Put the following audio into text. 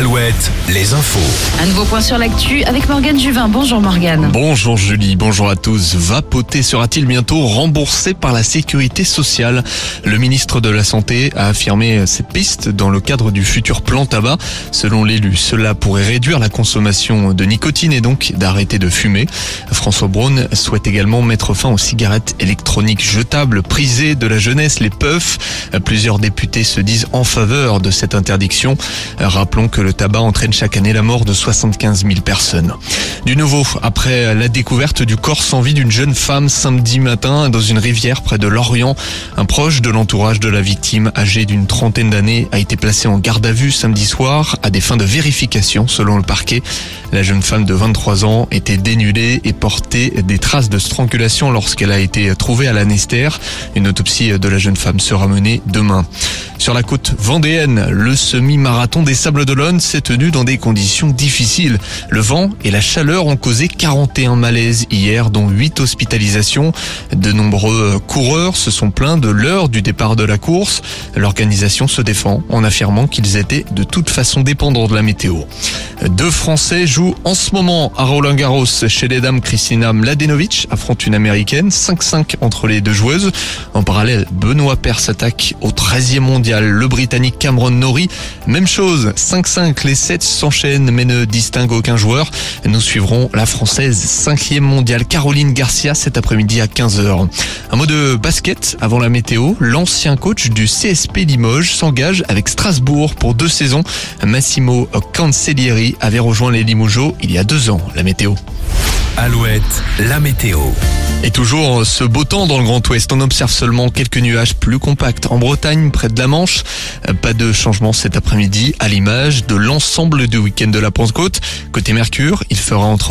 Alouette, les infos. Un nouveau point sur l'actu avec Morgane Juvin. Bonjour Morgane. Bonjour Julie, bonjour à tous. Vapoter sera-t-il bientôt remboursé par la sécurité sociale? Le ministre de la Santé a affirmé cette piste dans le cadre du futur plan tabac. Selon l'élu, cela pourrait réduire la consommation de nicotine et donc d'arrêter de fumer. François Braun souhaite également mettre fin aux cigarettes électroniques jetables prisées de la jeunesse, les puffs. Plusieurs députés se disent en faveur de cette interdiction. Rappelons que le tabac entraîne chaque année la mort de 75 000 personnes. Du nouveau, après la découverte du corps sans vie d'une jeune femme samedi matin dans une rivière près de Lorient, un proche de l'entourage de la victime, âgé d'une trentaine d'années, a été placé en garde à vue samedi soir à des fins de vérification selon le parquet. La jeune femme de 23 ans était dénudée et portait des traces de strangulation lorsqu'elle a été trouvée à l'anestère. Une autopsie de la jeune femme sera menée demain. Sur la côte vendéenne, le semi-marathon des Sables d'Olonne s'est tenu dans des conditions difficiles. Le vent et la chaleur ont causé 41 malaises hier, dont 8 hospitalisations. De nombreux coureurs se sont plaints de l'heure du départ de la course. L'organisation se défend en affirmant qu'ils étaient de toute façon dépendants de la météo. Deux Français jouent en ce moment à Roland Garros. Chez les dames, Kristina Mladenovic affronte une américaine, 5-5 entre les deux joueuses. En parallèle, Benoît Paire s'attaque au 13e mondial. Le Britannique Cameron Norrie, même chose, 5-5, les 7 s'enchaînent mais ne distinguent aucun joueur. Nous suivrons la Française 5e mondiale Caroline Garcia cet après-midi à 15h. Un mot de basket avant la météo. L'ancien coach du CSP Limoges s'engage avec Strasbourg pour deux saisons. Massimo Cancellieri avait rejoint les Limougeaux il y a deux ans. La météo. Alouette, la météo. Et toujours ce beau temps dans le Grand Ouest. On observe seulement quelques nuages plus compacts en Bretagne, près de la Manche. Pas de changement cet après-midi à l'image de l'ensemble du week-end de la Pentecôte. Côté Mercure, il fera entre